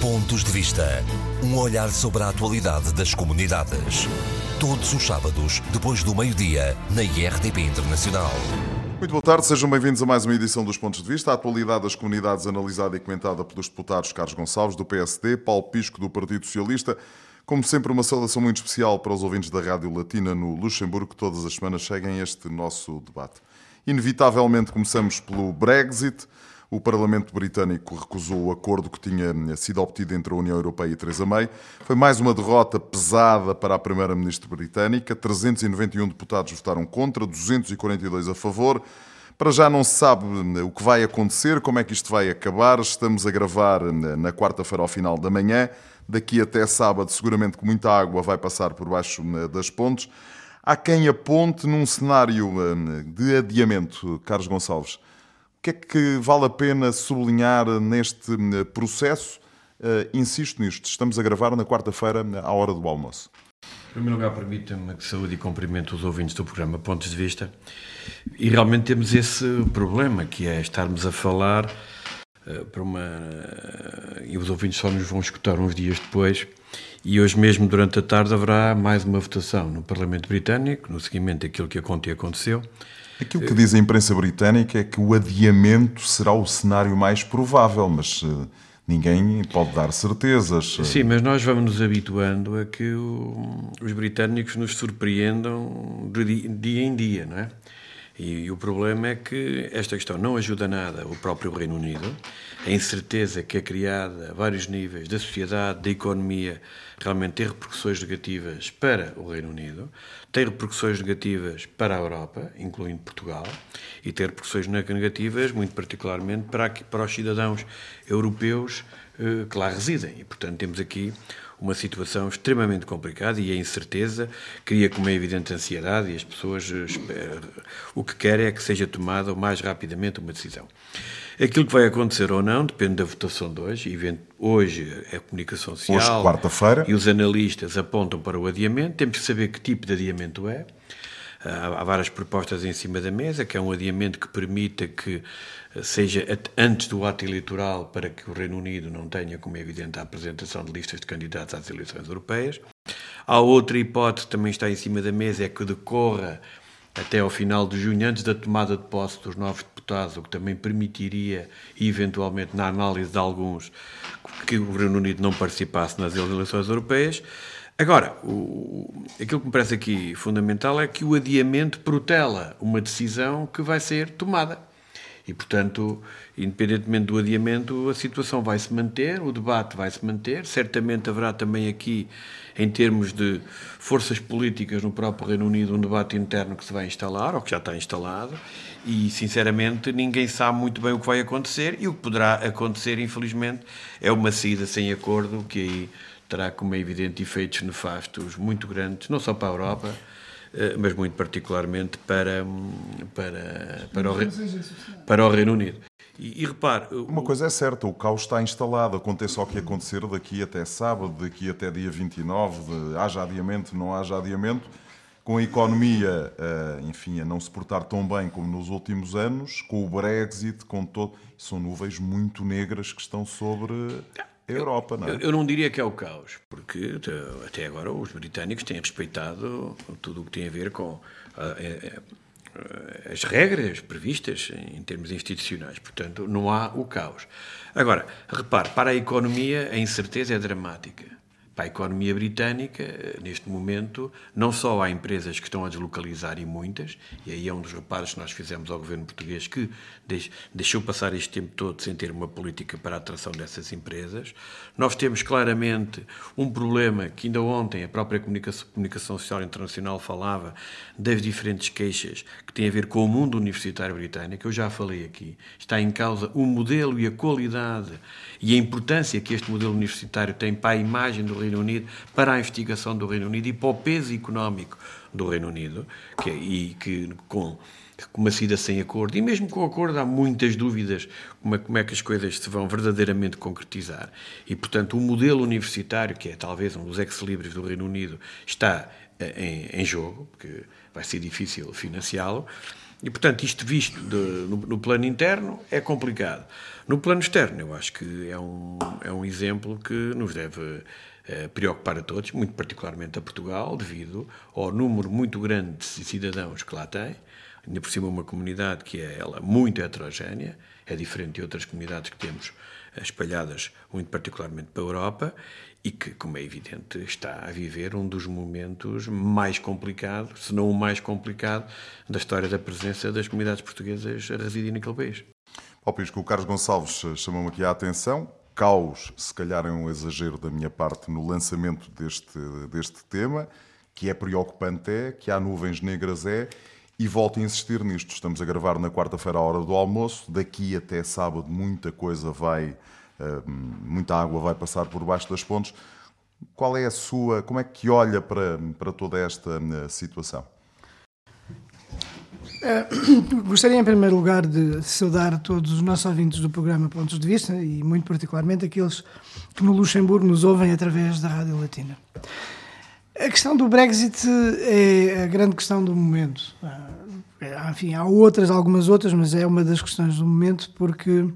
Pontos de Vista. Um olhar sobre a atualidade das comunidades. Todos os sábados, depois do meio-dia, na IRTP Internacional. Muito boa tarde, sejam bem-vindos a mais uma edição dos Pontos de Vista. A atualidade das comunidades analisada e comentada pelos deputados Carlos Gonçalves, do PSD, Paulo Pisco, do Partido Socialista. Como sempre, uma saudação muito especial para os ouvintes da Rádio Latina no Luxemburgo, que todas as semanas seguem este nosso debate. Inevitavelmente começamos pelo Brexit. O Parlamento Britânico recusou o acordo que tinha sido obtido entre a União Europeia e Theresa May. Foi mais uma derrota pesada para a Primeira-Ministra britânica. 391 deputados votaram contra, 242 a favor. Para já não se sabe o que vai acontecer, como é que isto vai acabar. Estamos a gravar na quarta-feira ao final da manhã. Daqui até sábado, seguramente que muita água vai passar por baixo das pontes. Há quem aponte num cenário de adiamento, Carlos Gonçalves, o que é que vale a pena sublinhar neste hum, processo? Uh, insisto nisto, estamos a gravar na quarta-feira, à hora do almoço. Em primeiro lugar, permita-me que saúde e cumprimento os ouvintes do programa Pontos de Vista. E realmente temos esse problema, que é estarmos a falar uh, para uma. Uh, e os ouvintes só nos vão escutar uns dias depois. E hoje mesmo, durante a tarde, haverá mais uma votação no Parlamento Britânico, no seguimento daquilo que aconteceu Aquilo que diz a imprensa britânica é que o adiamento será o cenário mais provável, mas uh, ninguém pode dar certezas. Sim, mas nós vamos nos habituando a que o, os britânicos nos surpreendam de dia em dia, não é? E, o problema é que esta questão não ajuda nada o próprio Reino Unido. A incerteza que é criada a vários níveis da sociedade, da economia, realmente tem repercussões negativas para o Reino Unido, tem repercussões negativas para a Europa, incluindo Portugal, e tem repercussões negativas, muito particularmente, para, para os cidadãos europeus eh, que lá residem. E, portanto, temos aqui uma situação extremamente complicada e a incerteza cria, como é evidente, ansiedade e as pessoas eh, o que querem é que seja tomada o mais rapidamente uma decisão. Aquilo que vai acontecer ou não depende da votação de hoje. Hoje é a comunicação social quarta-feira. e os analistas apontam para o adiamento. Temos que saber que tipo de adiamento é. Há várias propostas em cima da mesa, que é um adiamento que permita que seja antes do ato eleitoral para que o Reino Unido não tenha, como é evidente, a apresentação de listas de candidatos às eleições europeias. Há outra hipótese que também está em cima da mesa, é que decorra até ao final de junho, antes da tomada de posse dos novos deputados, o que também permitiria, eventualmente, na análise de alguns, que o Reino Unido não participasse nas eleições europeias. Agora, o, aquilo que me parece aqui fundamental é que o adiamento protela uma decisão que vai ser tomada. E, portanto, independentemente do adiamento, a situação vai se manter, o debate vai se manter. Certamente haverá também aqui, em termos de forças políticas no próprio Reino Unido, um debate interno que se vai instalar, ou que já está instalado. E, sinceramente, ninguém sabe muito bem o que vai acontecer. E o que poderá acontecer, infelizmente, é uma saída sem acordo, que aí terá, como é evidente, efeitos nefastos muito grandes, não só para a Europa mas muito particularmente para, para, para, o, para o Reino Unido. E, e repare. Uma coisa é certa, o caos está instalado, aconteça o que acontecer daqui até sábado, daqui até dia 29, de, haja adiamento, não haja adiamento, com a economia, eh, enfim, a não se portar tão bem como nos últimos anos, com o Brexit, com todo. São nuvens muito negras que estão sobre a Europa, não é? Eu, eu, não diria que é o caos, porque até agora os britânicos têm respeitado tudo o que tem a ver com as regras previstas em termos institucionais. Portanto, não há o caos. Agora, repare, para a economia a incerteza é dramática para a economia britânica, neste momento, não só há empresas que estão a deslocalizar e muitas, e aí é um dos reparos que nós fizemos ao governo português que deixou passar este tempo todo sem ter uma política para a atração dessas empresas. Nós temos claramente um problema que ainda ontem a própria comunicação, comunicação social internacional falava das diferentes queixas que têm a ver com o mundo universitário britânico. Eu já falei aqui. Está em causa o modelo e a qualidade e a importância que este modelo universitário tem para a imagem do Reino Unido, para a investigação do Reino Unido e para o peso económico do Reino Unido, que, e que com, uma saída sem acordo, e mesmo com o acordo há muitas dúvidas como é, como é que as coisas se vão verdadeiramente concretizar. E, portanto, o modelo universitário, que é talvez um dos ex-libris do Reino Unido, está eh, em, em jogo, porque vai ser difícil financiá-lo. E, portanto, isto visto de, no, no, plano interno é complicado. No plano externo, eu acho que é um, é um exemplo que nos deve preocupar a todos, muito particularmente a Portugal, devido ao número muito grande de cidadãos que lá tem, ainda por cima uma comunidade que é ela muito heterogénea, é diferente de outras comunidades que temos espalhadas muito particularmente para a Europa e que, como é evidente, está a viver um dos momentos mais complicados, se não o mais complicado, da história da presença das comunidades portuguesas a residir naquele país. Palpisco, o Carlos Gonçalves chamou-me aqui a atenção. Caos, se calhar é um exagero da minha parte no lançamento deste, deste tema, que é preocupante é, que há nuvens negras é, e volto a insistir nisto. Estamos a gravar na quarta-feira à hora do almoço, daqui até sábado muita coisa vai muita água vai passar por baixo das pontes. Qual é a sua, como é que olha para, para toda esta hum, situação? Uh, gostaria, em primeiro lugar, de saudar todos os nossos ouvintes do programa Pontos de Vista e, muito particularmente, aqueles que no Luxemburgo nos ouvem através da Rádio Latina. A questão do Brexit é a grande questão do momento. Uh, enfim, há outras, algumas outras, mas é uma das questões do momento porque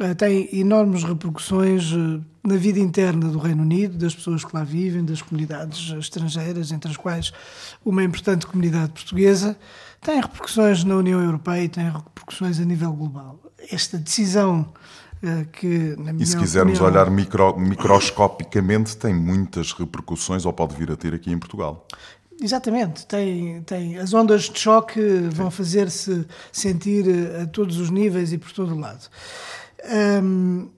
eh, tem enormes repercussões eh, na vida interna do Reino Unido, das pessoas que lá vivem, das comunidades estrangeiras, entre as quais uma importante comunidade portuguesa, tem repercussões na União Europeia e tem repercussões a nível global. Esta decisão eh, que, na minha E se quisermos opinião, olhar micro, microscopicamente, tem muitas repercussões, ou pode vir a ter aqui em Portugal. Exatamente, tem, tem, as ondas de choque vão fazer-se sentir a todos os níveis e por todo o lado. Um,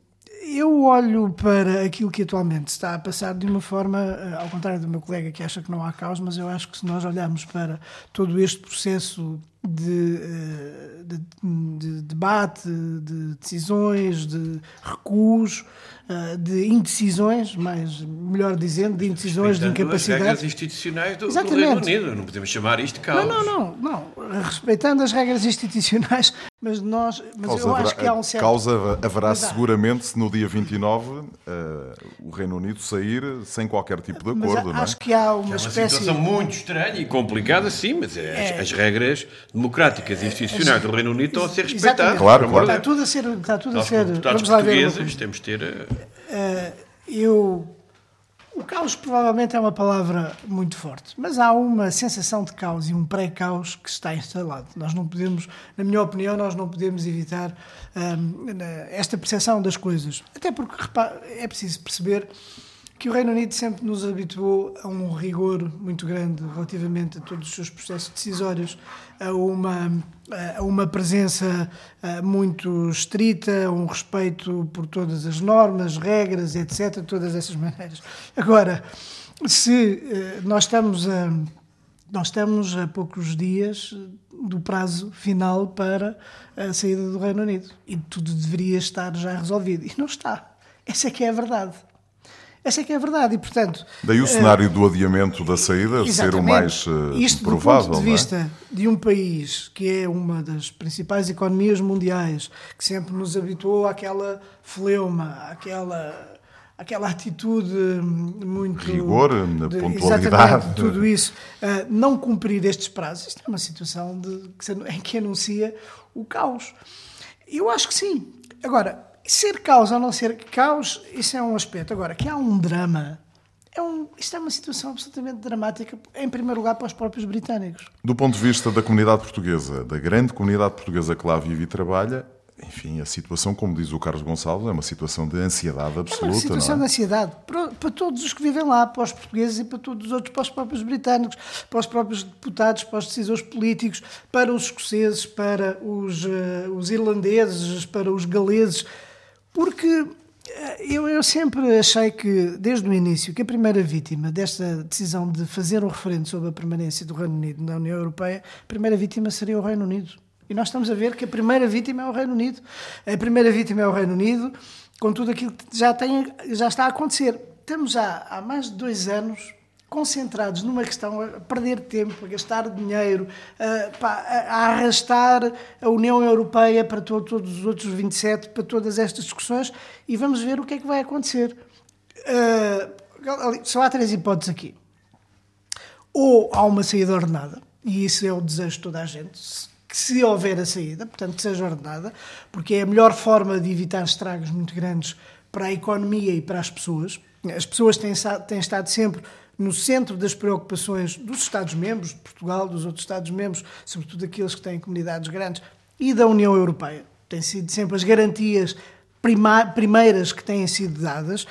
eu olho para aquilo que atualmente está a passar de uma forma, eh, ao contrário do meu colega que acha que não há caos, mas eu acho que se nós olharmos para todo este processo de, eh, de, de debate, de decisões, de recuos, eh, de indecisões, mais melhor dizendo, de indecisões, de incapacidade. as regras institucionais do, do, Reino Unido, não podemos chamar isto de caos. Não, não, não, não. Respeitando as regras institucionais, mas nós, mas causa eu haverá, acho que há um certo... Causa haverá seguramente se no dia 29 uh, o Reino Unido sair sem qualquer tipo de acordo, mas não é? acho que há uma, que é uma espécie... situação muito estranha e complicada, sim, mas é, as, as regras democráticas e institucionais do Reino Unido estão a ser respeitadas. Claro, claro. Está tudo a ser. Está tudo Nós, a ser vamos lá ver. temos de ter. Uh, eu. O caos provavelmente é uma palavra muito forte, mas há uma sensação de caos e um pré-caos que está instalado. Nós não podemos, na minha opinião, nós não podemos evitar um, esta percepção das coisas. Até porque é preciso perceber que o Reino Unido sempre nos habituou a um rigor muito grande relativamente a todos os seus processos decisórios, a uma, a uma presença muito estrita, a um respeito por todas as normas, regras, etc., todas essas maneiras. Agora, se eh, nós estamos a, nós estamos a poucos dias do prazo final para a saída do Reino Unido e tudo deveria estar já resolvido. E não está. Essa é que é a verdade. Essa é que é a verdade e, portanto... Daí o cenário uh, do adiamento da saída ser o mais uh, Isto provável, do ponto de vista é? de um país que é uma das principais economias mundiais, que sempre nos habituou àquela fleuma, àquela aquela atitude muito rigor, de, pontualidade, tudo isso, uh, não cumprir estes prazos, isto é uma situação de, em que anuncia o caos. Eu acho que sim. Agora, ser caos ou não ser caos, isso é um aspecto. Agora, que há um drama, é um, isto é uma situação absolutamente dramática, em primeiro lugar para os próprios britânicos. Do ponto de vista da comunidade portuguesa, da grande comunidade portuguesa que lá vive e trabalha, enfim, a situação, como diz o Carlos Gonçalves, é uma situação de ansiedade absoluta. É uma situação é? de ansiedade para, para, todos os que vivem lá, para os portugueses e para todos os outros, para os próprios britânicos, para os próprios deputados, para os decisores políticos, para os escoceses, para os, uh, os irlandeses, para os galeses porque eh, eu, eu, sempre achei que, desde o início, que a primeira vítima desta decisão de fazer um referendo sobre a permanência do Reino Unido na União Europeia, a primeira vítima seria o Reino Unido. E nós estamos a ver que a primeira vítima é o Reino Unido. A primeira vítima é o Reino Unido, com tudo aquilo que já, tem, já está a acontecer. Estamos já há mais de dois anos concentrados numa questão, a perder tempo, a gastar dinheiro, a, a arrastar a União Europeia para todo, todos os outros 27, para todas estas discussões, e vamos ver o que é que vai acontecer. Uh, só há três hipóteses aqui. Ou há uma saída ordenada, e isso é o desejo de toda a gente. que se houver a saída, portanto, que seja ordenada, porque é a melhor forma de evitar estragos muito grandes para a economia e para as pessoas. As pessoas têm, têm estado sempre no centro das preocupações dos Estados-membros, de Portugal, dos outros Estados-membros, sobretudo aqueles que têm comunidades grandes, e da União Europeia. Têm sido sempre as garantias primeiras que têm sido dadas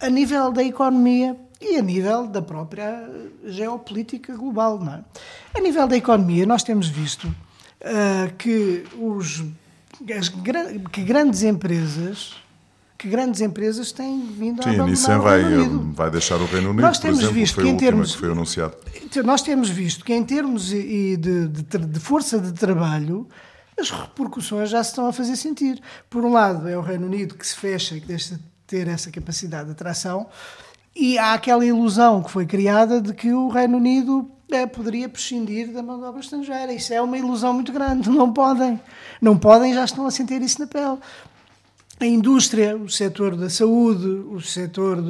a nível da economia e a nível da própria geopolítica global. Não é? A nível da economia, nós temos visto uh, que, os, as, que grandes empresas que grandes empresas têm vindo Sim, a abandonar Nissan vai, Unido. vai deixar o Reino Unido, Nós temos exemplo, visto que em termos- que foi anunciado. Então, Nós temos visto que, em termos de, de de força de trabalho, as repercussões já se estão a fazer sentir. Por um lado, é o Reino Unido que se fecha e que deixa de ter essa capacidade de atração, e há aquela ilusão que foi criada de que o Reino Unido eh, poderia prescindir da mão de obra estrangeira. Isso é uma ilusão muito grande. Não podem. Não podem, já estão a sentir isso na pele a indústria, o setor da saúde, o setor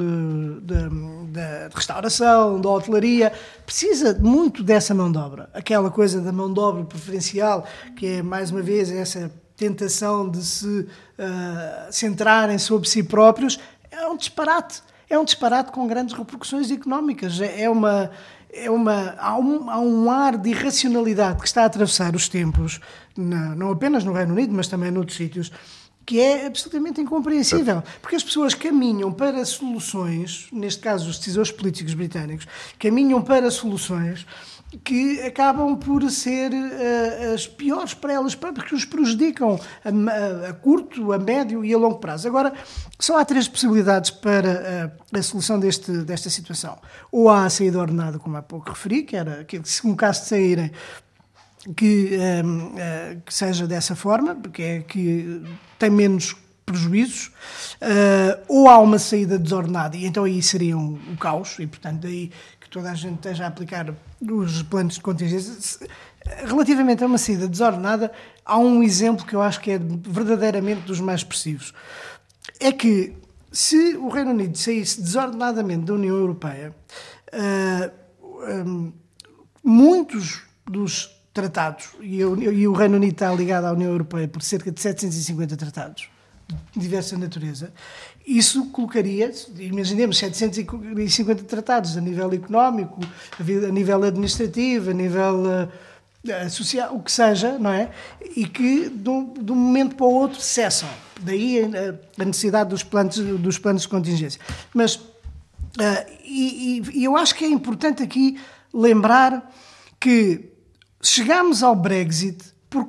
da restauração, da hotelaria, precisa muito dessa mão de obra. Aquela coisa da mão de obra preferencial, que é, mais uma vez, essa tentação de se ah, centrarem sobre si próprios, é um disparate. É um disparate com grandes repercussões económicas. É é uma. É uma, há, um, há um ar de irracionalidade que está a atravessar os tempos, na- não apenas no Reino Unido, mas também noutros sítios, que é absolutamente incompreensível. Porque as pessoas caminham para soluções, neste caso os decisores políticos britânicos, caminham para soluções que acabam por ser eh, as piores para elas próprias, que os prejudicam a, a curto, a médio e a longo prazo. Agora, só há três possibilidades para eh, a solução deste, desta situação. Ou há a saída ordenada, como há pouco referi, que era que se um caso de saírem, que, hum, eh, que seja dessa forma, porque é que tem menos prejuízos, eh, ou há uma saída desordenada, e então aí seria um, um caos, e portanto daí que toda a gente esteja a aplicar os planos de contingência. Relativamente a uma saída desordenada, há um exemplo que eu acho que é verdadeiramente dos mais expressivos. É que se o Reino Unido saísse desordenadamente da União Europeia, eh, hum, muitos dos tratados, e, eu- e o Reino Unido está ligado à União Europeia por cerca de 750 tratados de diversa natureza, isso colocaria, imaginemos 750 tratados a nível económico, a a nível administrativo, a nível eh, eh, social, o que seja, não é? E que de um, de um momento para o outro cessam. Daí eh, a necessidade dos planos, dos planos de contingência. Mas e, e- e eu acho que é importante aqui lembrar que chegámos ao Brexit por,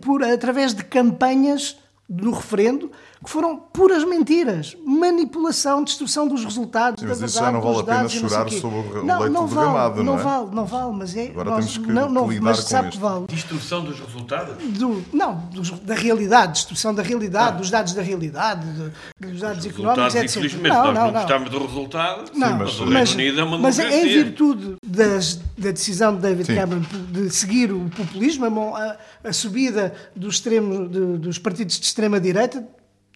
por- através de campanhas do referendo que foram puras mentiras, manipulação, destruição dos resultados. Sim, da mas isso verdade, já não vale dos a pena não chorar quê. sobre o leite não, não do vale, gamado, não é? vale, não vale, mas é. Agora nós- temos que- não, não, lidar mas com sabe isto. que vale Distorção dos resultados? do, não, dos- da realidade, destruição da realidade, dos dados da realidade, de- dos dados económicos, Resultados, etc. infelizmente, nós não, gostamos do resultado, Não, mas o mas- Reino Unido é uma mas democracia. em virtude das- da decisão de David Sim. Cameron de seguir o populismo, a, a- subida dos, extremos, de- dos partidos de extrema-direita,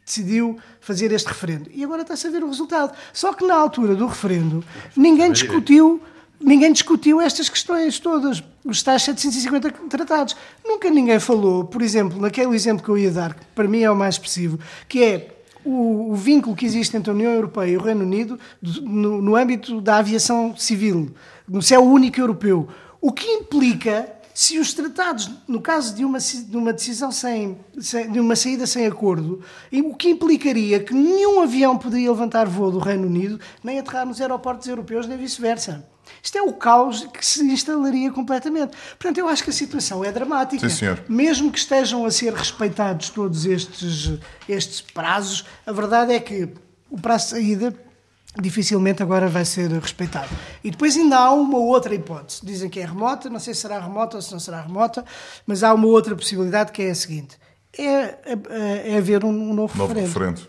decidiu fazer este referendo. E agora está-se a ver o resultado. Só que na altura do referendo, ninguém discutiu. Ninguém discutiu estas questões todas, os tais 750 tratados. Nunca ninguém falou, por exemplo, naquele exemplo que eu ia dar, que para mim é o mais expressivo, que é o, o vínculo que existe entre a União Europeia e o Reino Unido do- no, no âmbito da aviação civil, no céu único europeu. O que implica, se os tratados, no caso de uma, de uma decisão sem, sem- de uma saída sem acordo, o que implicaria que nenhum avião poderia levantar voo do Reino Unido, nem aterrar nos aeroportos europeus, nem vice-versa. Isto é o caos que se instalaria completamente. Portanto, eu acho que a situação é dramática. Sim, senhor. Mesmo que estejam a ser respeitados todos estes, estes prazos, a verdade é que o prazo de saída dificilmente agora vai ser respeitado. E depois ainda há uma outra hipótese. Dizem que é remota, não sei se será remota ou se não será remota, mas há uma outra possibilidade que é a seguinte: é, é, é haver um, um novo, Novo referendo. referendo.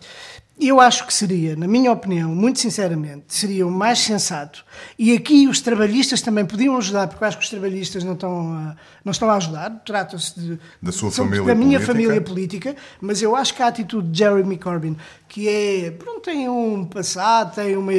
Eu acho que seria, na minha opinião, muito sinceramente, seria o mais sensato. E aqui os trabalhistas também podiam ajudar, porque eu acho que os trabalhistas não estão a, não estão a ajudar. Trata-se de, da sua família da minha política. família política, mas eu acho que a atitude de Jeremy Corbyn, que é, pronto, tem um passado, tem uma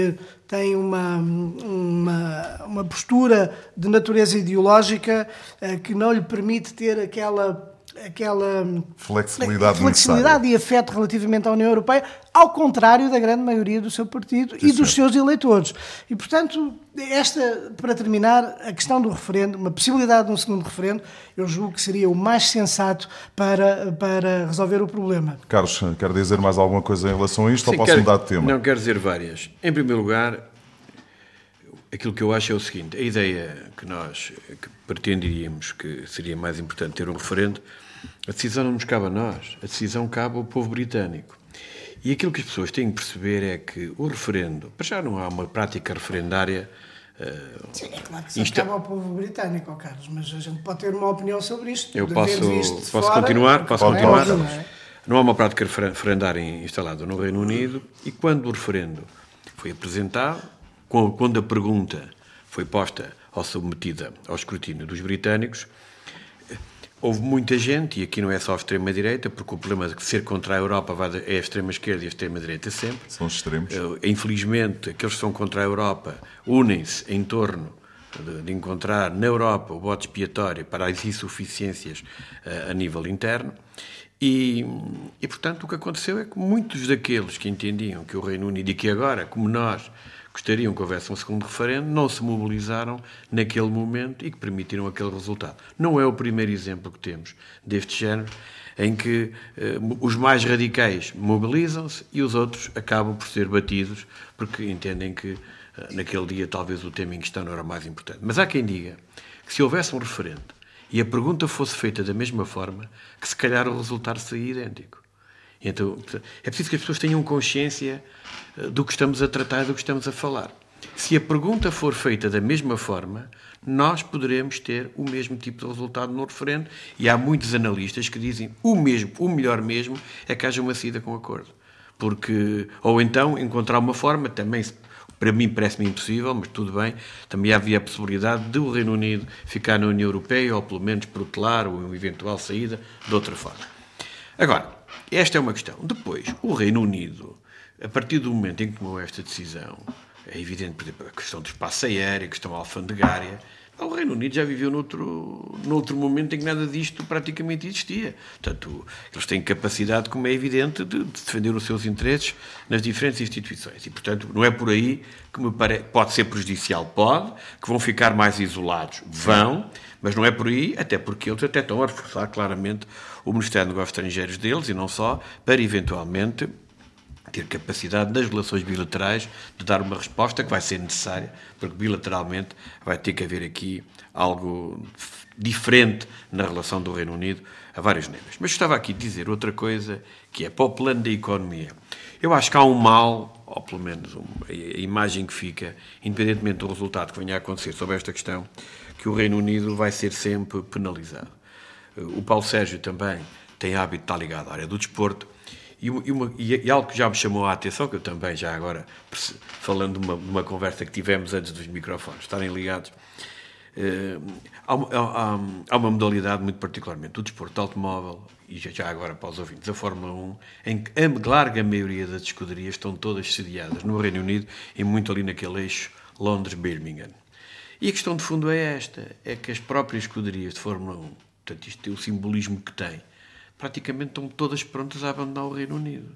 tem uma, uma, uma postura de natureza ideológica eh, que não lhe permite ter aquela aquela Flexibilidade flexibilidade e afeto relativamente à União Europeia, ao contrário da grande maioria do seu partido e dos seus eleitores. E, portanto, esta, para terminar, a questão do referendo, uma possibilidade de um segundo referendo, eu julgo que seria o mais sensato para, para resolver o problema. Carlos, quer dizer mais alguma coisa em relação a isto Sim, ou posso quero- mudar de tema? Não, quero dizer várias. Em primeiro lugar, aquilo que eu acho é o seguinte: a ideia que nós que pretenderíamos que seria mais importante ter um referendo, a decisão não nos cabe a nós, a decisão cabe ao povo britânico. E aquilo que as pessoas têm que perceber é que o referendo, para já não há uma prática referendária. eh, Sim, é claro que se Insta- acaba ao povo britânico, Carlos, mas a gente pode ter uma opinião sobre isto. Eu posso, de posso fora, continuar? Posso não é continuar? não é? Não há uma prática referen- referendária instalada no Reino Unido e quando o referendo foi apresentado, quando a pergunta foi posta ou submetida ao escrutínio dos britânicos, houve muita gente, e aqui não é só a extrema-direita, porque o problema de ser contra a Europa é a extrema-esquerda e a extrema-direita sempre, São extremos. eh, Infelizmente, aqueles que são contra a Europa unem-se em torno de, de encontrar na Europa o bote expiatório para as insuficiências eh, a nível interno. E, e, portanto, o que aconteceu é que muitos daqueles que entendiam que o Reino Unido, e que agora, como nós, gostariam que houvesse um segundo referendo, não se mobilizaram naquele momento e que permitiram aquele resultado. Não é o primeiro exemplo que temos deste género, em que eh, os mais radicais mobilizam-se e os outros acabam por ser batidos porque entendem que eh, naquele dia talvez o tema em questão não era mais importante. Mas há quem diga que se houvesse um referendo e a pergunta fosse feita da mesma forma, que se calhar o resultado seria idêntico. Então, é preciso que as pessoas tenham consciência do que estamos a tratar, do que estamos a falar. Se a pergunta for feita da mesma forma, nós poderemos ter o mesmo tipo de resultado no referendo e há muitos analistas que dizem o mesmo, o melhor mesmo é que haja uma saída com acordo. Porque, ou então encontrar uma forma, também para mim parece-me impossível, mas tudo bem, também havia a possibilidade de o Reino Unido ficar na União Europeia ou pelo menos protelar uma eventual saída de outra forma. Agora, esta é uma questão. Depois, o Reino Unido, a partir do momento em que tomou esta decisão, é evidente, por exemplo, a questão do espaço aéreo, a questão alfandegária, o Reino Unido já viveu noutro, noutro momento em que nada disto praticamente existia. Portanto, eles têm capacidade, como é evidente, de, de defender os seus interesses nas diferentes instituições. E, portanto, não é por aí que me parece. Pode ser prejudicial, pode, que vão ficar mais isolados, vão, mas não é por aí, até porque eles até estão a reforçar claramente o Ministério dos Negócios Estrangeiros deles e não só, para eventualmente ter capacidade nas relações bilaterais de dar uma resposta que vai ser necessária, porque bilateralmente vai ter que haver aqui algo diferente na relação do Reino Unido a vários níveis. Mas estava aqui a dizer outra coisa, que é para o plano da economia. Eu acho que há um mal, ou pelo menos a imagem que fica, independentemente do resultado que venha a acontecer sobre esta questão, que o Reino Unido vai ser sempre penalizado. O Paulo Sérgio também tem hábito de estar ligado à área do desporto e, uma- e e algo que já me chamou a atenção, que eu também já agora, falando de uma, uma conversa que tivemos antes dos microfones, estarem ligados, eh, há, há- há uma modalidade muito particularmente do desporto de automóvel, e já, já agora para os ouvintes, a Fórmula 1, em que a larga maioria das escuderias estão todas sediadas no Reino Unido e muito ali naquele eixo Londres-Birmingham. E a questão de fundo é esta: é que as próprias escuderias de Fórmula 1, portanto, isto tem o simbolismo que tem, praticamente estão todas prontas a abandonar o Reino Unido.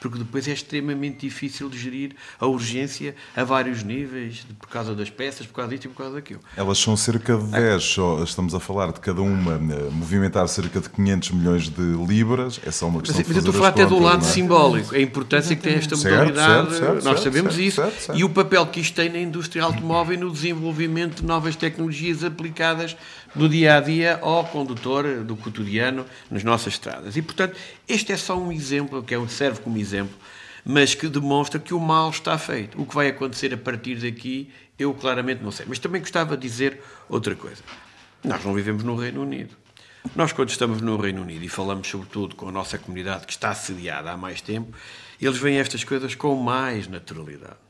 Porque depois é extremamente difícil de gerir a urgência a vários níveis, por causa das peças, por causa disto e por causa daquilo. Elas são cerca de 10, só estamos a falar de cada uma eh, movimentar cerca de 500 milhões de libras. É só uma Mas, questão mas de eu estou a falar até do lado é? simbólico, a importância que tem esta modalidade, certo, certo, nós certo, sabemos certo, isso, e o papel que isto tem na indústria automóvel e no desenvolvimento de novas tecnologias aplicadas no dia a dia ao condutor do cotidiano nas nossas estradas. E, portanto, este é só um exemplo, que é serve como exemplo, mas que demonstra que o mal está feito. O que vai acontecer a partir daqui, eu claramente não sei. Mas também gostava de dizer outra coisa. Nós não vivemos no Reino Unido. Nós, quando estamos no Reino Unido e falamos sobretudo com a nossa comunidade que está assediada há mais tempo, eles veem estas coisas com mais naturalidade.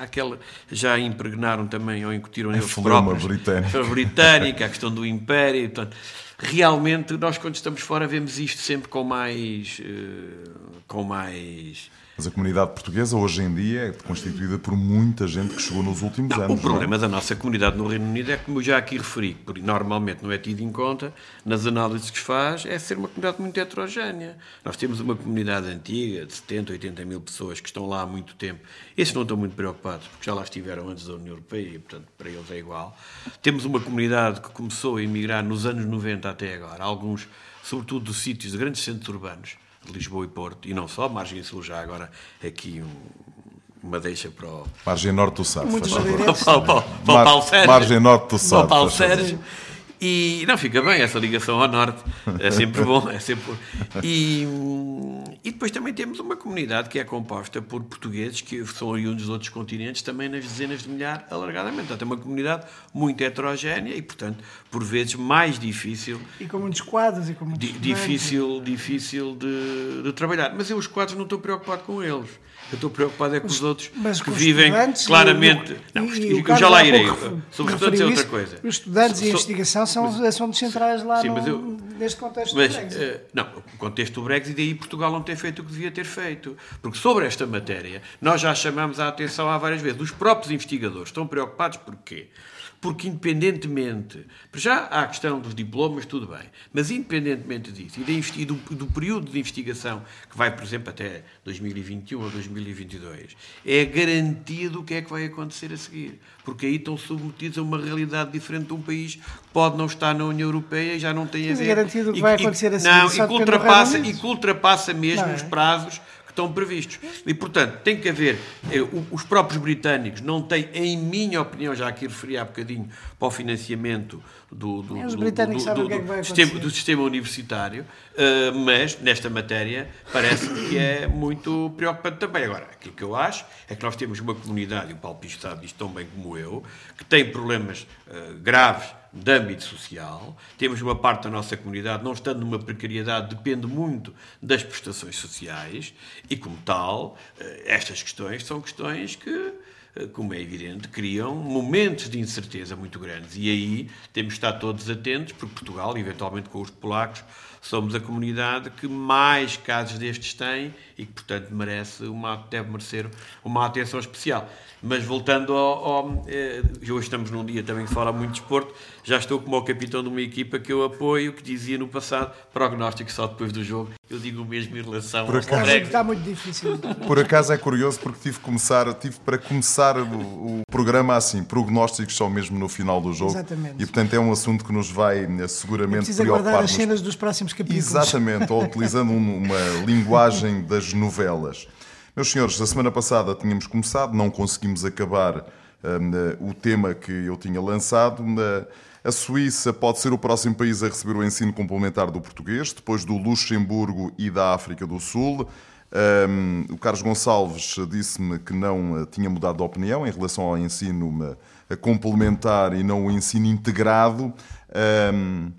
Aquela, já impregnaram também ou incutiram eles próprios britânica. britânica, a questão do império. Portanto, realmente, nós quando estamos fora vemos isto sempre com mais... Uh, com mais mas a comunidade portuguesa hoje em dia é constituída por muita gente que chegou nos últimos não, anos. O problema não? da nossa comunidade no Reino Unido é como eu já aqui referi, porque normalmente não é tido em conta nas análises que se faz, é ser uma comunidade muito heterogénea. Nós temos uma comunidade antiga de 70, 80 mil pessoas que estão lá há muito tempo. Esses não estão muito preocupados, porque já lá estiveram antes da União Europeia e, portanto, para eles é igual. Temos uma comunidade que começou a emigrar nos anos 90 até agora, alguns, sobretudo, dos sítios de grandes centros urbanos Lisboa e Porto, e não só, margem sul já agora aqui um, uma deixa para o... Margem norte do Sá. Muito para, para, para, para, para o Paulo Sérgio. Margem norte do Sá. Para o Paulo Sérgio. E não fica bem essa ligação ao norte, é sempre bom, é sempre. E, e depois também temos uma comunidade que é composta por portugueses que são oriundos de outros continentes, também nas dezenas de milhares, alargadamente. Portanto, é uma comunidade muito heterogénea e, portanto, por vezes mais difícil. E com muitos quadros e com muitos. Difícil, difícil de, de trabalhar. Mas eu, os quadros, não estou preocupado com eles. Eu estou preocupado é com os, os outros mas que vivem claramente. E, não, e, eu já lá irei. Sobre estudantes é outra coisa. Os estudantes so, e a investigação são, mas, assuntos centrais lá sim, no, eu, neste contexto mas, do Brexit. Uh, não, o contexto do Brexit, daí Portugal não tem feito o que devia ter feito. Porque sobre esta matéria, nós já chamamos a atenção há várias vezes. Os próprios investigadores estão preocupados porquê? porque independentemente, já há a questão dos diplomas, tudo bem, mas independentemente disso e, do, do, período de investigação que vai, por exemplo, até 2021 ou 2022, é a garantia do que é que vai acontecer a seguir, porque aí estão submetidos a uma realidade diferente de um país que pode não estar na União Europeia e já não tem a ver... Mas a garantia do que vai acontecer a seguir, não, e que ultrapassa, e que ultrapassa mesmo não, os prazos estão previstos. E, portanto, tem que haver. Eh, os próprios britânicos não têm, em minha opinião, já aqui referi há bocadinho, para o financiamento do, do, do, do, sistema, universitário, uh, mas nesta matéria parece que é muito preocupante também. Agora, aquilo que eu acho é que nós temos uma comunidade, e o Paulo Pisto sabe disto tão bem como eu, que tem problemas uh, graves de âmbito social. Temos uma parte da nossa comunidade, não estando numa precariedade, depende muito das prestações sociais e, como tal, eh, estas questões são questões que eh, como é evidente, criam momentos de incerteza muito grandes. E aí temos de estar todos atentos, porque Portugal, eventualmente com os polacos, somos a comunidade que mais casos destes tem e que, portanto, merece uma, deve merecer uma atenção especial. Mas voltando ao, ao eh, hoje estamos num dia também que fala muito de esporte, já estou como o capitão de uma equipa que eu apoio, que dizia no passado, prognóstico só depois do jogo. Eu digo o mesmo em relação Por acaso, ao Está muito difícil. Por acaso é curioso porque tive, começar, tive para começar o, o, programa assim, prognósticos só mesmo no final do jogo. Exatamente. E portanto é um assunto que nos vai eh, seguramente Precisa preocupar. as cenas dos próximos capítulos. Exatamente, ou utilizando uma linguagem das novelas. Meus senhores, a semana passada tínhamos começado, não conseguimos acabar um, o tema que eu tinha lançado. A Suíça pode ser o próximo país a receber o ensino complementar do português, depois do Luxemburgo e da África do Sul. Um, o Carlos Gonçalves disse-me que não eh, tinha mudado de opinião em relação ao ensino eh, complementar e não o ensino integrado. Um,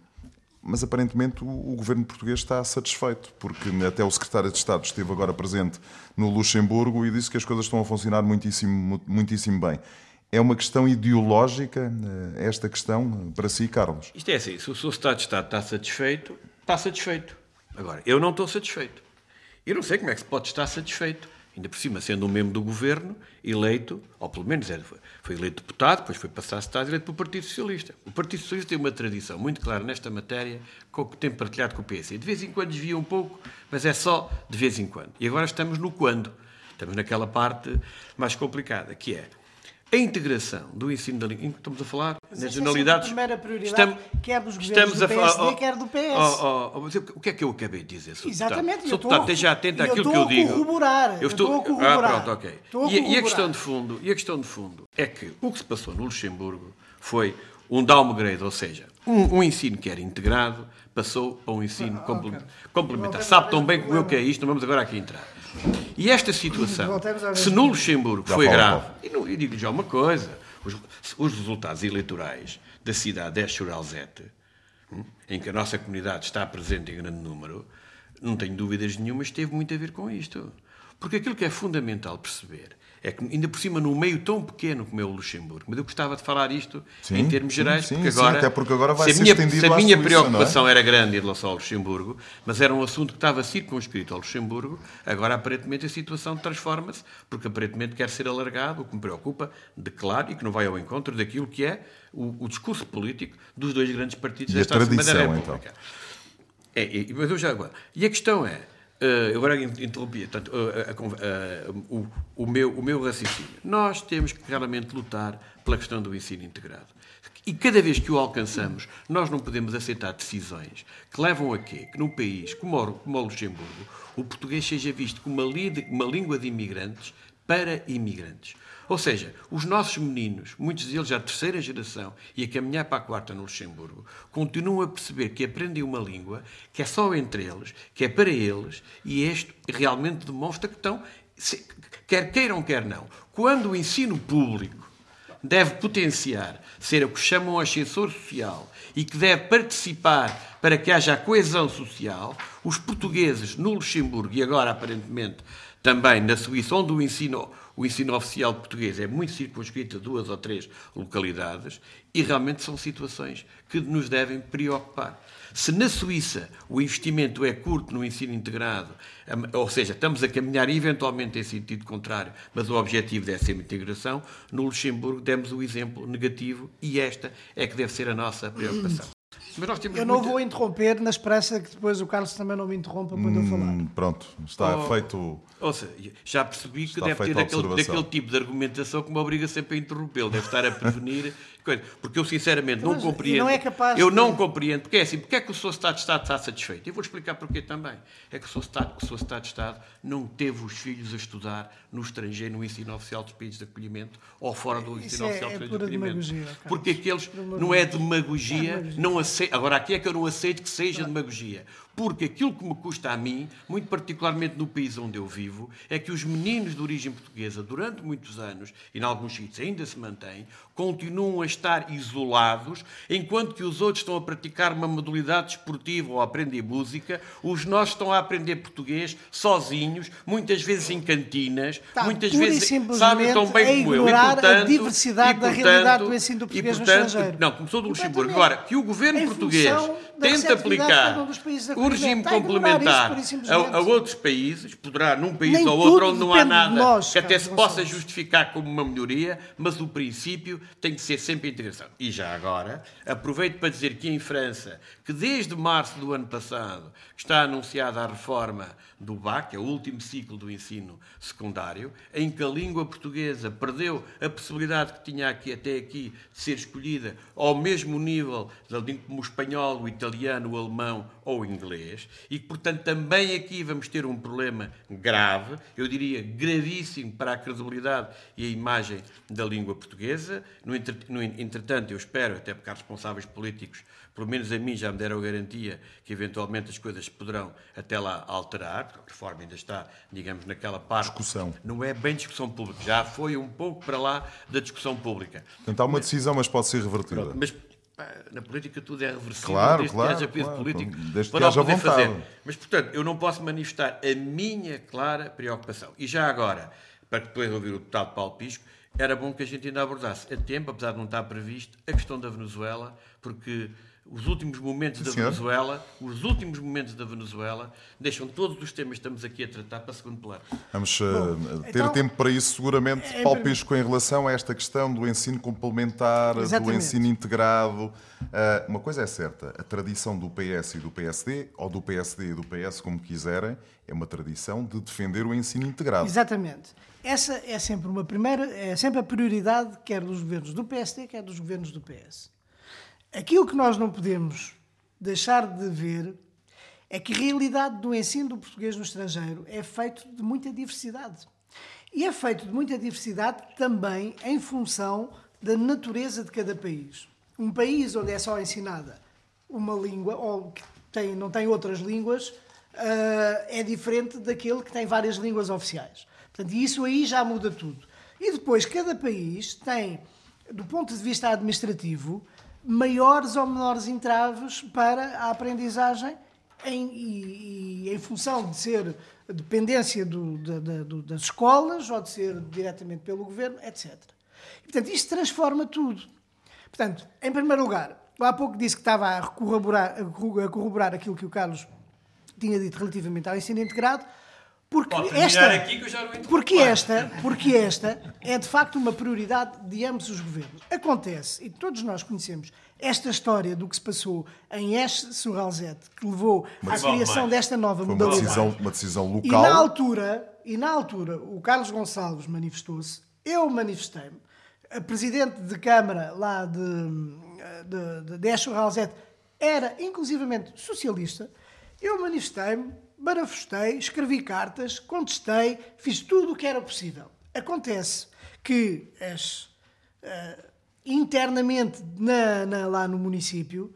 mas aparentemente o, governo português está satisfeito, porque até o secretário de Estado esteve agora presente no Luxemburgo e disse que as coisas estão a funcionar muitíssimo, muitíssimo bem. É uma questão ideológica eh, esta questão para si, Carlos? Isto é assim, se o seu Estado de Estado está satisfeito, está satisfeito. Agora, eu não estou satisfeito. Eu não sei como é que se pode estar satisfeito ainda por cima sendo um membro do governo, eleito, ou pelo menos é, foi eleito deputado, depois foi passar a estar eleito pelo Partido Socialista. O Partido Socialista tem uma tradição muito clara nesta matéria, com o que tem partilhado com o PS. De vez em quando desvia um pouco, mas é só de vez em quando. E agora estamos no quando. Estamos naquela parte mais complicada, que é a integração do ensino da língua, estamos a falar Mas nas generalidades. É a prioridade, estamos, quer dos governos do PSD, oh, quer do PS. Oh, oh, o que é que eu acabei de dizer, Sr. Exatamente. Sr. Deputado, esteja atento àquilo que eu digo. Corroborar, eu estou, estou a corroborar. Ah, pronto, ok. E, e, a questão de fundo, e a questão de fundo é que o que se passou no Luxemburgo foi um downgrade, ou seja, um, um ensino que era integrado passou para um ensino ah, okay. complementar. Sabe tão bem como eu que é isto, não vamos agora aqui entrar. E esta situação, se no Luxemburgo foi grave, e, não, e digo já uma coisa, os, os, resultados eleitorais da cidade de Estoralzete, hum, em que a nossa comunidade está presente em grande número, não tenho dúvidas nenhumas, teve muito a ver com isto. Porque aquilo que é fundamental perceber é que, ainda por cima, num meio tão pequeno como é o Luxemburgo, mas eu gostava de falar isto Sim, em termos gerais, sim, porque sim, agora, até porque agora vai se a minha, se a minha é? preocupação era grande em relação ao Luxemburgo, mas era um assunto que estava circunscrito ao Luxemburgo, agora aparentemente a situação transforma-se, porque aparentemente quer ser alargado, o que me preocupa, de claro, e que não vai ao encontro daquilo que é o, o discurso político dos dois grandes partidos E a desta Assembleia da tradição, República. É, e, mas eu já agora. E a questão é, eu agora interrompi portanto, conver- eh, o, o meu, o meu raciocínio. Nós temos que claramente lutar pela questão do ensino integrado. E cada vez que o alcançamos, nós não podemos aceitar decisões que levam a quê? Que num país como o, como o Luxemburgo, o português seja visto como uma, uma língua de imigrantes para imigrantes. Ou seja, os nossos meninos, muitos deles já terceira geração e a caminhar para a quarta no Luxemburgo, continuam a perceber que aprendem uma língua que é só entre eles, que é para eles, e este realmente demonstra que estão, quer queiram, quer não, quando o ensino público deve potenciar, ser o que chamam ascensor social e que deve participar para que haja coesão social, os portugueses no Luxemburgo e agora aparentemente também na Suíça, onde o ensino, o ensino oficial português é muito circunscrito a duas ou três localidades, e realmente são situações que nos devem preocupar. Se na Suíça o investimento é curto no ensino integrado, ou seja, estamos a caminhar eventualmente em sentido contrário, mas o objetivo é sempre a integração, no Luxemburgo demos o exemplo negativo e esta é que deve ser a nossa preocupação. Mas nós temos Eu não muita- vou interromper na esperança que depois o Carlos também não me interrompa quando eu falar. Hum, Pronto, está Oh. feito. Ou seja, já percebi que deve ter daquele, daquele tipo de argumentação que me obriga sempre a interrompê-lo. Deve estar a prevenir. coisa. Porque eu, sinceramente, não Mas, compreendo. e não é capaz eu de- não compreendo. Porque é assim, porque é que o Sr. Estado de Estado está satisfeito? Eu vou explicar porquê também. É que o Sr. Estado, o Sr. Estado de Estado não teve os filhos a estudar no estrangeiro, no ensino oficial dos países de acolhimento ou fora do ensino é- oficial é dos países de acolhimento. Porque aqueles. Demagogia. Não é demagogia, É demagogia. não aceito. Agora, aqui é que eu não aceito que seja demagogia. Porque aquilo que me custa a mim, muito particularmente no país onde eu vivo, é que os meninos de origem portuguesa, durante muitos anos, e em alguns sítios ainda se mantêm, continuam a estar isolados, enquanto que os outros estão a praticar uma modalidade desportiva ou a aprender música, os nossos estão a aprender português sozinhos, muitas vezes em cantinas, Tá, muitas e vezes sabem tão bem a como eu. E, ignorar a portanto, diversidade e, da portanto, realidade do ensino do e, português no portanto. Não, começou do Luxemburgo. Agora, que o governo português da tenta aplicar o regime complementar. isso, a, a outros países, poderá num país Nem ou outro onde não há nada nós, que até se possa justificar como uma melhoria, mas o princípio tem que ser sempre a integração. E já agora, aproveito para dizer que em França, que desde março do ano passado está anunciada a reforma do BAC, é o último ciclo do ensino secundário, em que a língua portuguesa perdeu a possibilidade que tinha aqui até aqui de ser escolhida ao mesmo nível da língua como o espanhol, o italiano, o alemão ou o inglês, e que, portanto, também aqui vamos ter um problema grave, eu diria gravíssimo para a credibilidade e a imagem da língua portuguesa. No, entre- no entretanto, eu espero, até porque há responsáveis políticos, pelo menos a mim já me deram a garantia que eventualmente as coisas poderão até lá alterar, porque a reforma ainda está, digamos, naquela parte. Discussão. Não é bem discussão pública, já foi um pouco para lá da discussão pública. Portanto, há uma decisão, mas pode ser revertida. Mas pá, na política tudo é reversível, Claro, desde claro, que haja peso claro, político desde para que haja poder vontade. fazer. Mas, portanto, eu não posso manifestar a minha clara preocupação. E já agora, para depois ouvir o deputado Paulo Pisco, era bom que a gente ainda abordasse a tempo, apesar de não estar previsto, a questão da Venezuela, porque os últimos momentos da senhor. Venezuela, os últimos momentos da Venezuela, deixam todos os temas que estamos aqui a tratar para segundo plano. Vamos uh, ter então, tempo para isso, seguramente. em Paulo primeiro- Pisco, em relação a esta questão do ensino complementar, do Exatamente. ensino integrado, uh, uma coisa é certa: a tradição do PS e do PSD, ou do PSD e do PS, como quiserem, é uma tradição de defender o ensino integrado. Exatamente. Essa é sempre uma primeira, é sempre a prioridade, quer dos governos do PSD, quer dos governos do PS. Aquilo que nós não podemos deixar de ver é que a realidade do ensino do português no estrangeiro é feito de muita diversidade. E é feito de muita diversidade também em função da natureza de cada país. Um país onde é só ensinada uma língua, ou que tem, não tem outras línguas, ah, é diferente daquele que tem várias línguas oficiais. Portanto, isso aí já muda tudo. E depois, cada país tem, do ponto de vista administrativo, maiores ou menores entraves para a aprendizagem em, e, e em função de ser dependência do, da- da- do- das escolas ou de ser diretamente pelo governo, etc. E, portanto, isto transforma tudo. Portanto, em primeiro lugar, há pouco disse que estava a corroborar, a corro- a corroborar aquilo que o Carlos tinha dito relativamente ao ensino integrado, porque esta, aqui que eu já não porque esta, porque esta é de facto uma prioridade de ambos os governos. Acontece, e todos nós conhecemos esta história do que se passou em Este Surralzete, que levou à criação mais. desta nova Foi uma modalidade. decisão, uma decisão E na local. altura, e na altura, o Carlos Gonçalves manifestou-se, eu manifestei-me, a presidente de Câmara lá de, de, de, de Escho Ralzete era inclusivamente socialista, eu manifestei-me, barafustei, escrevi cartas, contestei, fiz tudo o que era possível. Acontece que as, eh, internamente na- na- lá no município,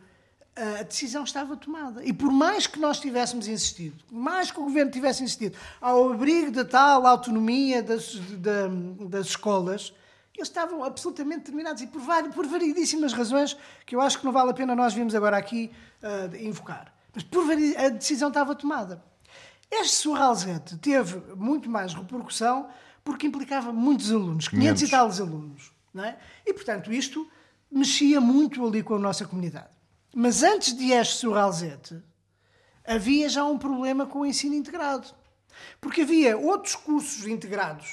a decisão estava tomada. E por mais que nós tivéssemos insistido, mais que o governo tivesse insistido, ao abrigo da tal autonomia das, da- das escolas, eles estavam absolutamente determinados e por, vari- por variedíssimas razões que eu acho que não vale a pena nós virmos agora aqui ah, invocar. Mas por a decisão estava tomada. Este Surralzete teve muito mais repercussão porque implicava muitos alunos, 500 e 500. tal alunos. Não é? E, portanto, isto mexia muito ali com a nossa comunidade. Mas antes de este Surralzete, havia já um problema com o ensino integrado. Porque havia outros cursos integrados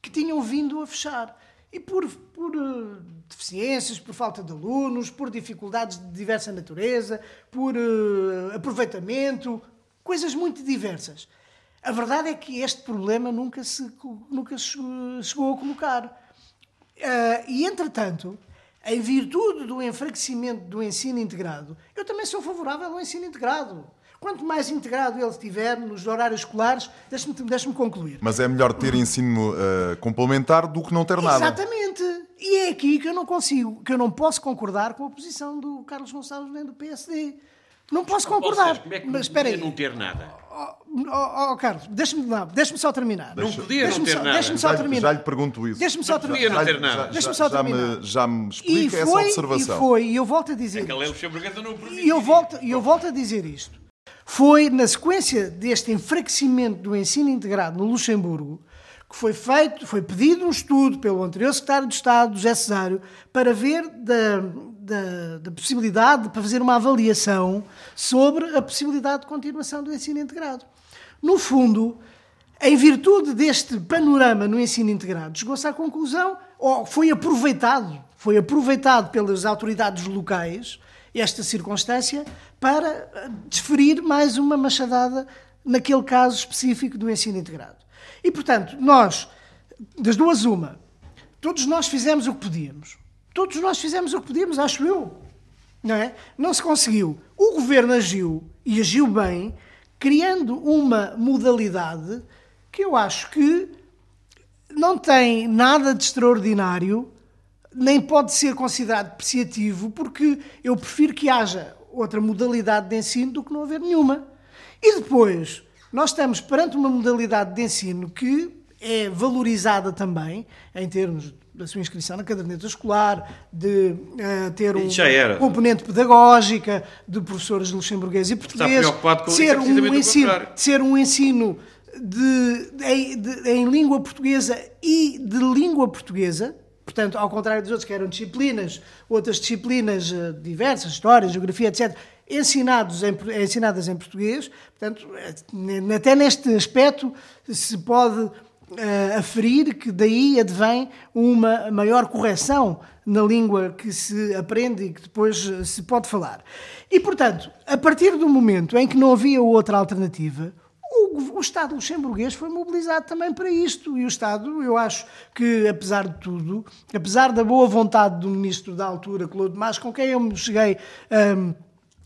que tinham vindo a fechar. E por, por eh, deficiências, por falta de alunos, por dificuldades de diversa natureza, por eh, aproveitamento, coisas muito diversas. A verdade é que este problema nunca se, nunca se chegou a colocar. Ah, e, entretanto, em virtude do enfraquecimento do ensino integrado, eu também sou favorável ao ensino integrado. Quanto mais integrado ele estiver nos horários escolares, deixe-me deixe concluir. Mas é melhor ter ensino eh, complementar do que não ter nada. Exatamente. E é aqui que eu não consigo, que eu não posso concordar com a posição do Carlos Gonçalves nem do PSD. Não posso concordar. Seja, como é que Mas espera aí. podia não ter nada? Oh, oh, oh, Carlos, deixa-me lá, deixa-me só terminar. Não podia não Deixa-me ter só, nada. deixa-me só Já, terminar. já lhe pergunto isso. Deixa-me só Não podia terminar. não ter nada. Já, Deixa-me já- só já terminar. me, já me explica essa foi, observação. e foi, e eu volto a dizer Aquela isto. luxemburguesa não permite. E eu volto, e eu volto a dizer isto. Foi na sequência deste enfraquecimento do ensino integrado no Luxemburgo que foi feito, foi pedido um estudo pelo anterior secretário de Estado, José Cesário, para ver da, da, da possibilidade, para fazer uma avaliação sobre a possibilidade de continuação do ensino integrado. No fundo, em virtude deste panorama no ensino integrado, chegou-se à conclusão, ou foi aproveitado, foi aproveitado pelas autoridades locais esta circunstância para eh, desferir mais uma machadada naquele caso específico do ensino integrado. E, portanto, nós, das duas uma, todos nós fizemos o que podíamos. Todos nós fizemos o que podíamos, acho eu. Não é? Não se conseguiu. O governo agiu, e agiu bem, criando uma modalidade que eu acho que não tem nada de extraordinário, nem pode ser considerado depreciativo, porque eu prefiro que haja outra modalidade de ensino do que não haver nenhuma. E depois, nós estamos perante uma modalidade de ensino que é valorizada também, em termos da sua inscrição na caderneta escolar, de eh, ter um componente pedagógica, de professores luxemburgueses e portugueses, de é ser precisamente um ensino, de ser um ensino de, em, de- em língua portuguesa e de língua portuguesa, portanto, ao contrário dos outros que eram disciplinas, outras disciplinas eh, diversas, história, geografia, etc., ensinados em, ensinadas em português. Portanto, eh, até neste aspecto se pode eh, aferir que daí advém uma maior correção na língua que se aprende e que depois eh, se pode falar. E, portanto, a partir do momento em que não havia outra alternativa, o, o Estado luxemburguês foi mobilizado também para isto. E o Estado, eu acho que, apesar de tudo, apesar da boa vontade do ministro da altura, Claude Mas, com quem eu me cheguei hum,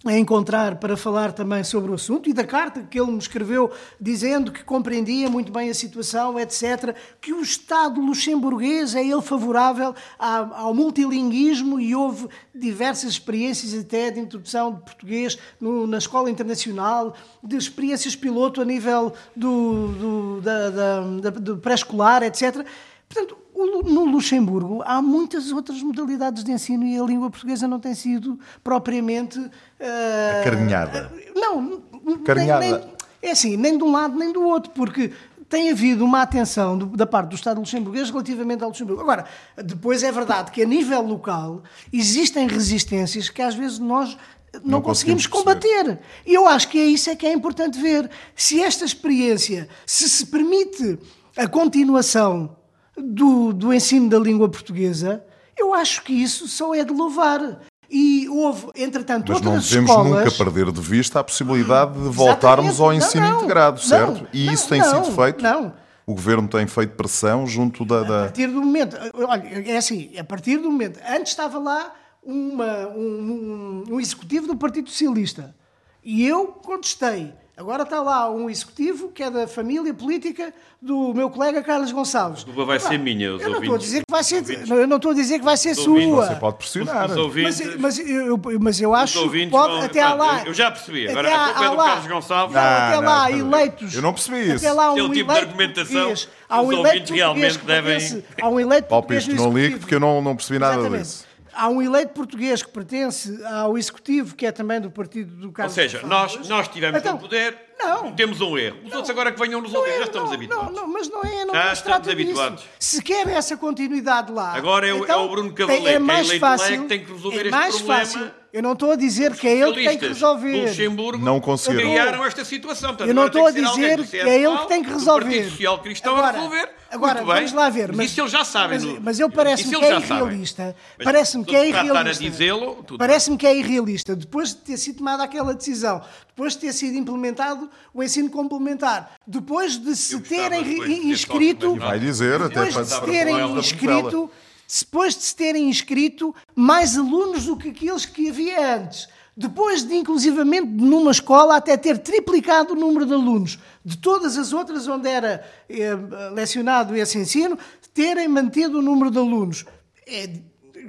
a encontrar para falar também sobre o assunto e da carta que ele me escreveu dizendo que compreendia muito bem a situação, etc., que o Estado luxemburguês é ele favorável ao multilinguismo e houve diversas experiências até de introdução de português no- na escola internacional, de experiências piloto a nível do, do, da- da- da- do pré-escolar, etc. Portanto, no Luxemburgo há muitas outras modalidades de ensino e a língua portuguesa não tem sido propriamente. eh, Acarinhada. Não, nem- Acarinhada. nem- É assim, nem de um lado nem do outro, porque tem havido uma atenção do, da parte do Estado luxemburguês relativamente ao Luxemburgo. Agora, depois é verdade que a nível local existem resistências que às vezes nós não, Não conseguimos, conseguimos combater. E eu acho que é isso é que é importante ver. Se esta experiência, se se permite a continuação do, do ensino da língua portuguesa, eu acho que isso só é de louvar. E houve, entretanto, Mas não outras devemos escolas... nunca perder de vista a possibilidade de voltarmos ao Exatamente. ensino Não, não, integrado, não, certo? e não, isso tem não, sido feito? não. O governo tem feito pressão junto da. A da... partir do momento, olha, é assim, a partir do momento, antes estava lá uma- um, um- um executivo do Partido Socialista e eu contestei. Agora está lá um executivo que é da família política do meu colega Carlos Gonçalves. A culpa vai ser minha, os eu não estou a ouvintes- dizer que vai ser, eu não estou a dizer que vai ser sua. Você pode pressionar. Os ouvintes, Mas, mas eu, mas eu acho que pode vão- até lá. Eu já percebi. Agora até a culpa é há do lá- Carlos Gonçalves. Não, Não, até não, lá, espera. eleitos. Eu não percebi isso. Até lá um Aquele tipo de eleito argumentação Há um os eleito ouvintes realmente devem- Há um eleito no não Executivo. porque eu não, não percebi nada Exatamente. disso. Há um eleito português que pertence ao Executivo, que é também do partido do Ou Carlos seja, Gonçalves. nós, nós tivemos Então, o poder, não. temos um erro. Os outros agora que venham nos Não ouvir, é, já estamos não, habituados. Não, não, mas não é, não, Já não estamos disso. habituados. Se quer essa continuidade lá. Agora é o- então, é o Bruno tem- Cavaleiro, que é mais eleito lá, é fácil, que tem que resolver é este mais problema. Fácil. Eu não estou a dizer que é ele que tem que resolver. Luxemburgo Não conseguiram. criaram esta situação. Portanto, Eu não estou a dizer que é ele que tem que resolver. Partido Social Cristão agora, a resolver. Agora, Muito bem. vamos lá ver. Mas, isso eles já sabem. Mas, no- mas eu parece-me isso que é irrealista. Parece-me que é irrealista. Parece-me que é irrealista. Depois de ter sido tomada aquela decisão, depois de ter sido implementado o ensino complementar, depois de se terem inscrito. E vai dizer, até Depois para de se terem inscrito, depois de se terem inscrito mais alunos do que aqueles que havia antes. Depois de, inclusivamente, numa escola, até ter triplicado o número de alunos de todas as outras onde era eh, lecionado esse ensino, terem mantido o número de alunos. É,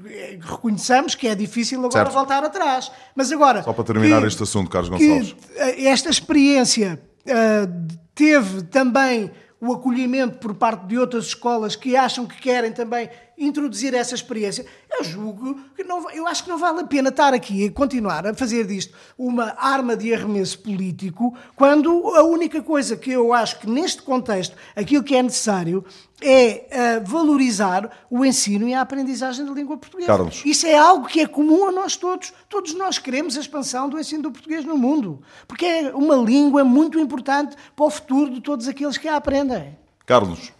é, reconheçamos que é difícil agora Certo. voltar atrás. Mas agora. Só para terminar que- este assunto, Carlos Gonçalves. eh, esta experiência eh, teve também o acolhimento por parte de outras escolas que acham que querem também introduzir essa experiência. Eu julgo que não, eu acho que não vale a pena estar aqui a continuar a fazer disto uma arma de arremesso político, quando a única coisa que eu acho que neste contexto aquilo que é necessário é eh, valorizar o ensino e a aprendizagem da língua portuguesa. Carlos. Isso é algo que é comum a nós todos. Todos nós queremos a expansão do ensino do português no mundo, porque é uma língua muito importante para o futuro de todos aqueles que a aprendem. Carlos,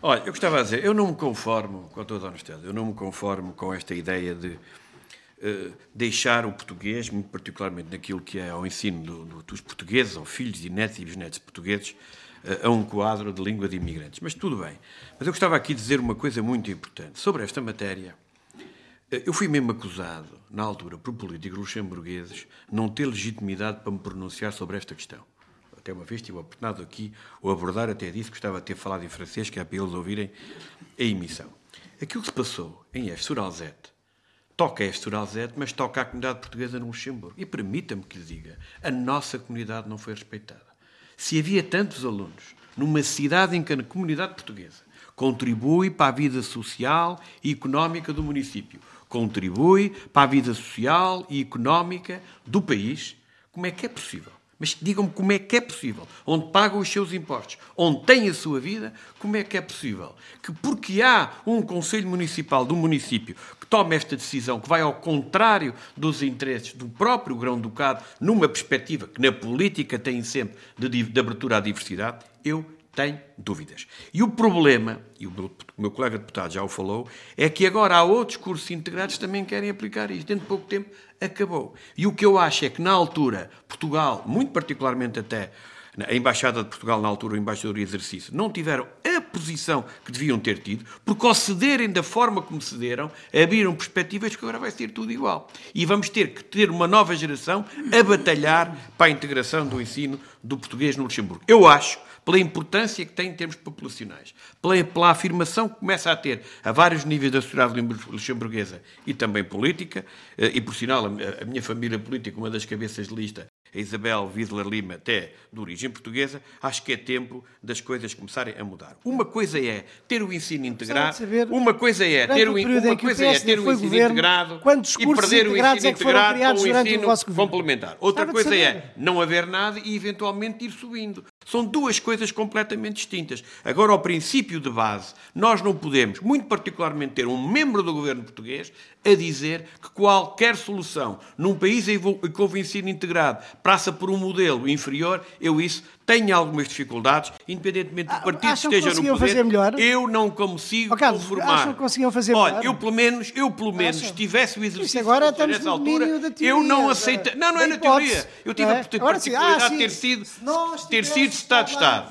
Olha, eu gostava de dizer, eu não me conformo, com toda a honestidade, eu não me conformo com esta ideia de eh, deixar o português, muito particularmente naquilo que é ao ensino do- do- dos portugueses, ou filhos e netos e bisnetos portugueses, eh, a um quadro de língua de imigrantes. Mas tudo bem. Mas eu gostava aqui de dizer uma coisa muito importante. Sobre esta matéria, eh, eu fui mesmo acusado, na altura, por políticos luxemburgueses, não ter legitimidade para me pronunciar sobre esta questão. Até uma vez tive a oportunidade aqui o abordar, até disse que gostava de ter falado em francês, que é para eles ouvirem a emissão. Aquilo que se passou em Estoralzete, toca a Estoralzete, mas toca à comunidade portuguesa no Luxemburgo. E permita-me que lhe diga, a nossa comunidade não foi respeitada. Se havia tantos alunos numa cidade em que a comunidade portuguesa contribui para a vida social e económica do município, contribui para a vida social e económica do país, como é que é possível? Mas digam-me como é que é possível, onde pagam os seus impostos, onde têm a sua vida, como é que é possível que, porque há um Conselho Municipal do município que toma esta decisão, que vai ao contrário dos interesses do próprio Grão-Ducado, numa perspectiva que na política tem sempre de, de abertura à diversidade, eu tenho dúvidas. E o problema, e o meu colega deputado já o falou, é que agora há outros cursos integrados que também querem aplicar isto. Dentro de pouco tempo acabou. E o que eu acho é que na altura, Portugal, muito particularmente até a Embaixada de Portugal, na altura, o embaixador em exercício, não tiveram a posição que deviam ter tido, porque ao cederem da forma como cederam, abriram perspectivas que agora vai ser tudo igual. E vamos ter que ter uma nova geração a batalhar para a integração do ensino do português no Luxemburgo. Eu acho, pela importância que tem em termos populacionais, pela, pela afirmação que começa a ter a vários níveis da sociedade luxemburguesa e também política, eh, e por sinal, a, a minha família política, uma das cabeças de lista, a Isabel Wisler Lima, até de origem portuguesa, acho que é tempo das coisas começarem a mudar. Uma coisa é ter o ensino integrado, saber, uma coisa é ter o, uma coisa é ter o ensino governo, integrado e perder o ensino é integrado com o ensino o complementar. Outra coisa é não haver nada e eventualmente ir subindo. São duas coisas completamente distintas. Agora, ao princípio de base, nós não podemos, muito particularmente, ter um membro do governo português a dizer que qualquer solução num país houve ensino integrado passa por um modelo inferior, eu isso tenho algumas dificuldades, independentemente do ah, partido que esteja no poder. Fazer melhor? Eu não consigo oh, Carlos, conformar. Acham que conseguiam fazer Olha, melhor? eu pelo menos, eu pelo menos, se tivesse o exercício agora de nessa altura, eu não aceito. Não, não é na teoria. Eu tive é? a particularidade ah, de ter sido, ter sido Estado de Estado.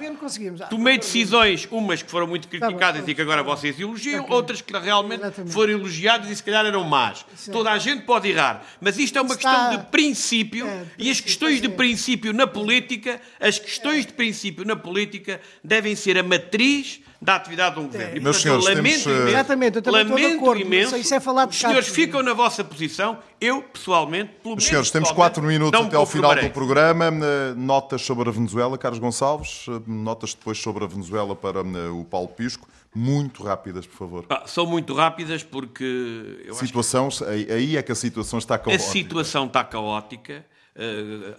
Ah, Tomei decisões, umas que foram muito tá criticadas tá e que agora vocês elogiam, outras que realmente foram elogiadas e se calhar eram más. Toda a gente pode errar, mas isto é uma questão de princípio é, e as questões de princípio na política, as questões de princípio na política devem ser a matriz da atividade de um governo. É. E, portanto, Meus senhores, lamento temos... imenso, Exatamente, eu também lamento estou de acordo, imenso, isso é falar de os senhores ficam na vossa posição, eu, pessoalmente, pelo Meus senhores, temos quatro minutos até ao final do programa. Eh, notas sobre a Venezuela, Carlos Gonçalves. Eh, notas depois sobre a Venezuela para eh, o Paulo Pisco. Muito rápidas, por favor. Ah, são muito rápidas porque... Eu situação, que... aí é que a situação está caótica. A situação está caótica.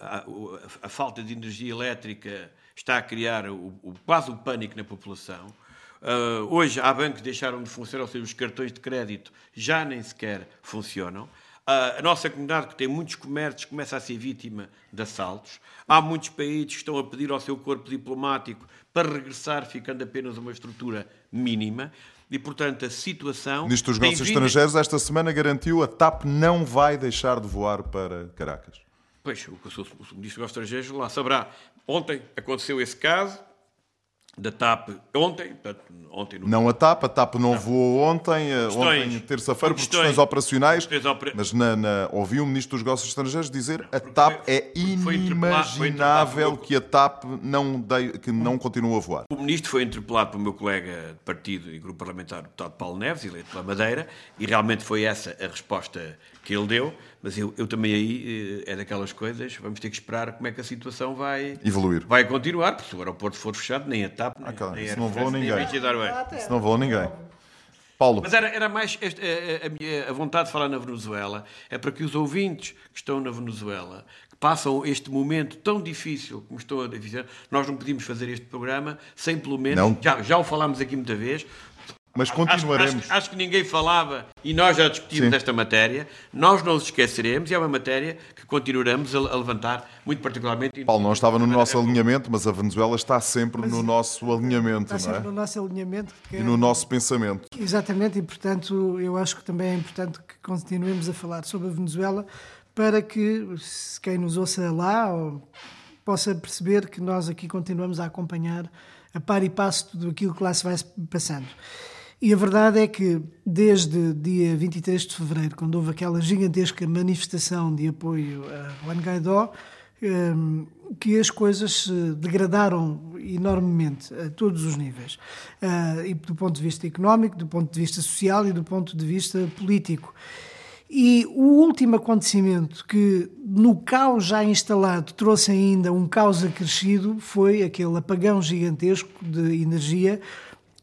A, a, a falta de energia elétrica está a criar o, o, quase o pânico na população. Uh, hoje há bancos que deixaram de funcionar, ou seja, os cartões de crédito já nem sequer funcionam. Uh, a nossa comunidade, que tem muitos comércios, começa a ser vítima de assaltos. Há muitos países que estão a pedir ao seu corpo diplomático para regressar, ficando apenas uma estrutura mínima. E, portanto, a situação. Ministro dos Negócios. Estrangeiros, esta semana, garantiu a TAP não vai deixar de voar para Caracas. Pois, o, o, o Ministro dos Estrangeiros lá saberá. Ontem aconteceu esse caso, da TAP ontem, ontem no... Não a TAP, a TAP não, não. voou ontem, eh, questões, ontem terça-feira, por questões, questões operacionais, questões opera... mas na, na, ouvi o Ministro dos Negócios Estrangeiros dizer a TAP foi, é inimaginável que a TAP não, de, que não continue a voar. O Ministro foi interpelado pelo meu colega de partido e grupo parlamentar, o deputado Paulo Neves, eleito pela Madeira, e realmente foi essa a resposta que ele deu, mas eu, eu também aí eh, é daquelas coisas, vamos ter que esperar como é que a situação vai evoluir. Vai continuar, porque se o aeroporto for fechado, nem a TAP, ah, claro, nem, isso não voa ninguém. Isso não voa ninguém. Paulo. Mas era, era mais esta, a, a, minha, a vontade de falar na Venezuela é para que os ouvintes que estão na Venezuela, que passam este momento tão difícil como estão a dizer, nós não podíamos fazer este programa sem pelo menos, já, já o falámos aqui muita vez, mas continuaremos. Acho, acho, acho, que ninguém falava e nós já discutimos Sim. esta matéria. Nós não os esqueceremos e é uma matéria que continuaremos a, a levantar, muito particularmente. Paulo não estava no nosso alinhamento, mas a Venezuela está sempre mas, no nosso alinhamento, está não é? no nosso alinhamento e no nosso pensamento. Exatamente, e portanto eu acho que também é importante que continuemos a falar sobre a Venezuela para que quem nos ouça lá possa perceber que nós aqui continuamos a acompanhar a par e passo tudo aquilo que lá se vai passando. E a verdade é que, desde dia 23 de fevereiro, quando houve aquela gigantesca manifestação de apoio a Juan Guaidó, hum, que as coisas se degradaram enormemente a todos os níveis, ah, e do ponto de vista económico, do ponto de vista social e do ponto de vista político. E o último acontecimento que, no caos já instalado, trouxe ainda um caos acrescido foi aquele apagão gigantesco de energia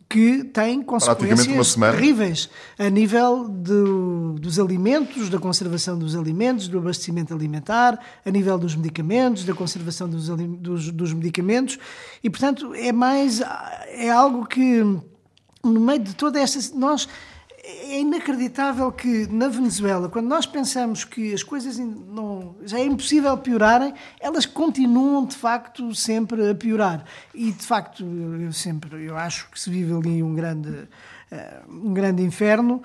que tem consequências terríveis a nível de, dos alimentos, da conservação dos alimentos, do abastecimento alimentar, a nível dos medicamentos, da conservação dos, dos, dos medicamentos. E, portanto, é mais é algo que no meio de toda esta nós é inacreditável que na Venezuela, quando nós pensamos que as coisas não, já é impossível piorarem, elas continuam de facto sempre a piorar. E de facto, eu sempre eu acho que se vive ali um grande, eh, um grande inferno.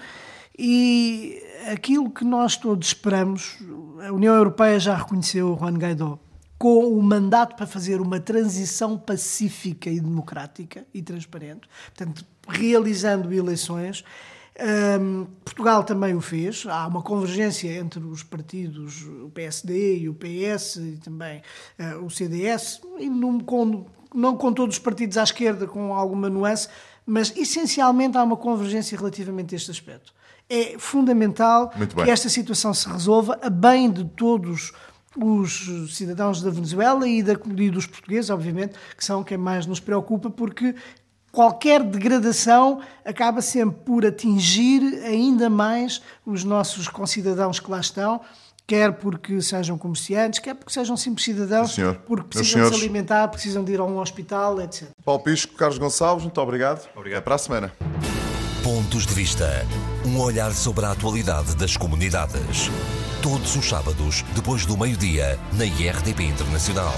E aquilo que nós todos esperamos, a União Europeia já reconheceu Juan Guaidó com o mandato para fazer uma transição pacífica e democrática e transparente, portanto, realizando eleições um, Portugal também o fez. Há uma convergência entre os partidos, o PSD e o PS e também uh, o CDS, e não com, não com todos os partidos à esquerda, com alguma nuance, mas essencialmente há uma convergência relativamente a este aspecto. É fundamental que esta situação se resolva a bem de todos os cidadãos da Venezuela e, da, e dos portugueses, obviamente, que são quem mais nos preocupa, porque qualquer degradação acaba sempre por atingir ainda mais os nossos concidadãos que lá estão, quer porque sejam comerciantes, quer porque sejam simples cidadãos, Sim, porque precisam de se alimentar, precisam de ir a um hospital, etc. Paulo Pisco, Carlos Gonçalves, muito obrigado. Obrigado. Até para a semana. Pontos de Vista. Um olhar sobre a atualidade das comunidades. Todos os sábados, depois do meio-dia, na IRTP Internacional.